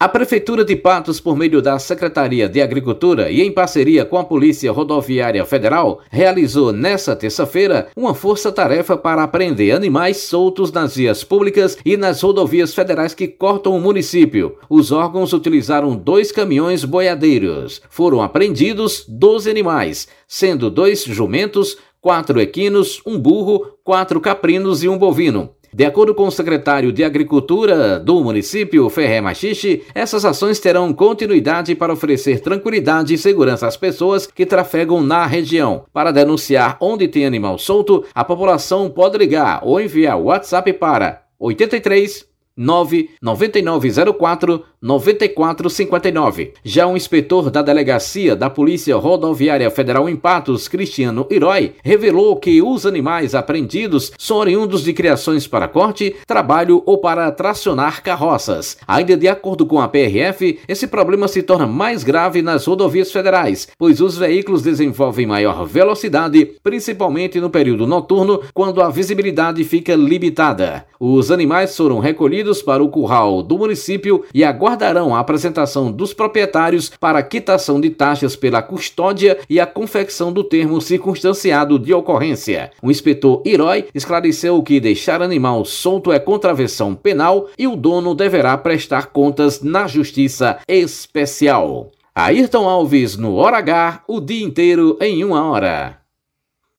A Prefeitura de Patos, por meio da Secretaria de Agricultura e em parceria com a Polícia Rodoviária Federal, realizou nesta terça-feira uma força-tarefa para apreender animais soltos nas vias públicas e nas rodovias federais que cortam o município. Os órgãos utilizaram dois caminhões boiadeiros. Foram apreendidos 12 animais, sendo dois jumentos, quatro equinos, um burro, quatro caprinos e um bovino. De acordo com o secretário de Agricultura do município, Ferré Machixe, essas ações terão continuidade para oferecer tranquilidade e segurança às pessoas que trafegam na região. Para denunciar onde tem animal solto, a população pode ligar ou enviar WhatsApp para 83 99904 9459. Já o inspetor da delegacia da Polícia Rodoviária Federal em Patos, Cristiano Herói, revelou que os animais apreendidos são oriundos de criações para corte, trabalho ou para tracionar carroças. Ainda de acordo com a PRF, esse problema se torna mais grave nas rodovias federais, pois os veículos desenvolvem maior velocidade, principalmente no período noturno, quando a visibilidade fica limitada. Os animais foram recolhidos para o curral do município e aguardarão a apresentação dos proprietários para quitação de taxas pela custódia e a confecção do termo circunstanciado de ocorrência. O inspetor Herói esclareceu que deixar animal solto é contravenção penal e o dono deverá prestar contas na Justiça Especial. Ayrton Alves no Hora H, o dia inteiro em uma hora.